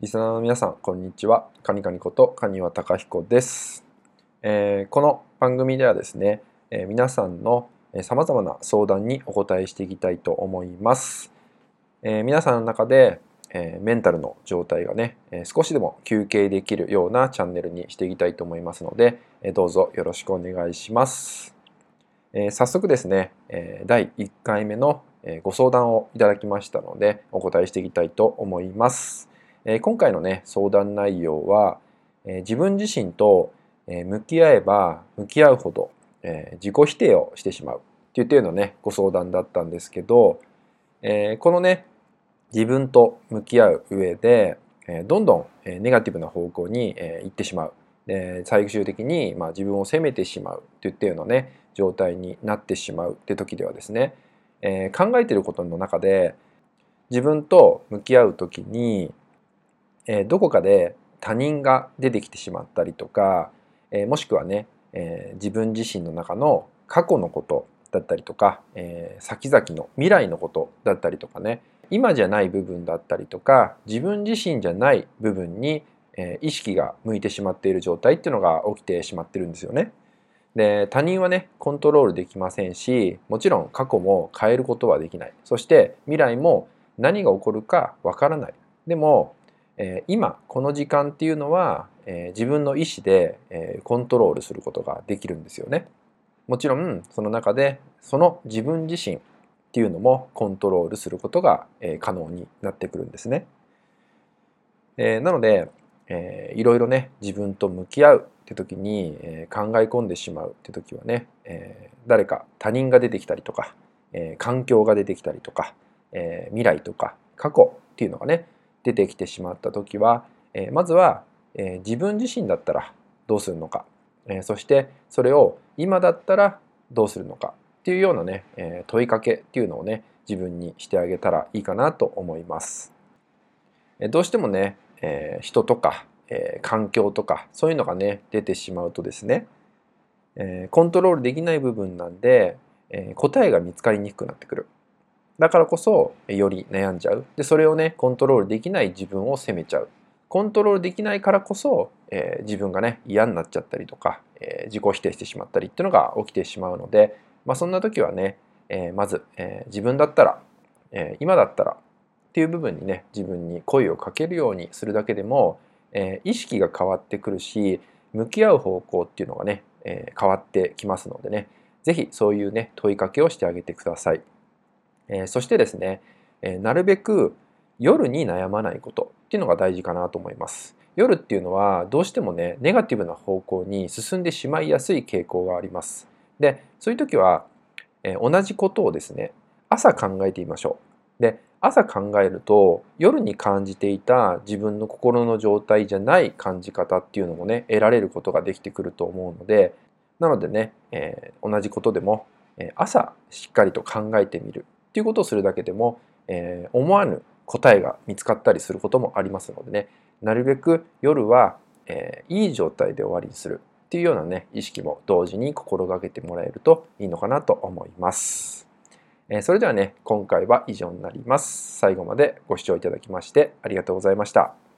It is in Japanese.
リスナーの皆さん、こんにちは。カニカニことカニワタカヒコです、えー、この番組ではですね、えー、皆さんのさまざまな相談にお答えしていきたいと思います。えー、皆さんの中で、えメンタルの状態がね、え少しでも休憩できるようなチャンネルにしていきたいと思いますので、えどうぞよろしくお願いします。え早速ですね、え第1回目のご相談をいただきましたので、お答えしていきたいと思います。え今回のね相談内容は、え自分自身と向き合えば向き合うほど、え自己否定をしてしまう。っていう程度のねご相談だったんですけど、えこのね自分と向き合う上で、えどんどんネガティブな方向に行ってしまう。で最終的に、まあ、自分を責めてしまう。っていったようなね状態になってしまう。って時ではですね、えー、考えてることの中で自分と向き合う時にえどこかで他人が出てきてしまったりとか、えもしくはね、え自分自身の中の過去のことだったりとか、え先々の未来のことだったりとかね今じゃない部分だったりとか自分自身じゃない部分に、え意識が向いてしまっている状態っていうのが起きてしまってるんですよね。で他人はねコントロールできませんしもちろん過去も変えることはできないそして未来も何が起こるかわからないでもえ今この時間っていうのは、え自分の意思で、えコントロールすることができるんですよね。もちろんその中でその自分自身っていうのもコントロールすることが、え可能になってくるんですね。えなので、えー、いろいろね自分と向き合うって時に、え考え込んでしまうって時はね、え誰か他人が出てきたりとか、え環境が出てきたりとか、え未来とか過去っていうのがね出てきてしまった時は、えー、まずは、えー、自分自身だったらどうするのか、えー、そしてそれを今だったらどうするのかっていうようなね、え問いかけっていうのをね自分にしてあげたらいいかなと思います。えどうしてもね、え人とか、え環境とかそういうのがね出てしまうとですね、えコントロールできない部分なんで、え答えが見つかりにくくなってくる。だからこそより悩んじゃうでそれをねコントロールできない自分を責めちゃうコントロールできないからこそ、えー、自分がね嫌になっちゃったりとか、えー、自己否定してしまったりっていうのが起きてしまうので、まあ、そんな時はね、えー、まず、え自分だったら、え今だったらっていう部分にね自分に声をかけるようにするだけでも、え意識が変わってくるし向き合う方向っていうのがね、え変わってきますのでね是非そういうね問いかけをしてあげてください。えそしてですね、えなるべく夜に悩まないことっていうのが大事かなと思います。夜っていうのはどうしてもねネガティブな方向に進んでしまいやすい傾向があります。でそういう時は、え同じことをですね朝考えてみましょう。で朝考えると夜に感じていた自分の心の状態じゃない感じ方っていうのもね得られることができてくると思うのでなのでね、えー、同じことでもえ朝しっかりと考えてみるっていうことをするだけでも、えー、思わぬ答えが見つかったりすることもありますのでねなるべく夜は、えー、いい状態で終わりにするっていうようなね意識も同時に心がけてもらえるといいのかなと思います。えー、それではね今回は以上になります。最後までご視聴いただきましてありがとうございました。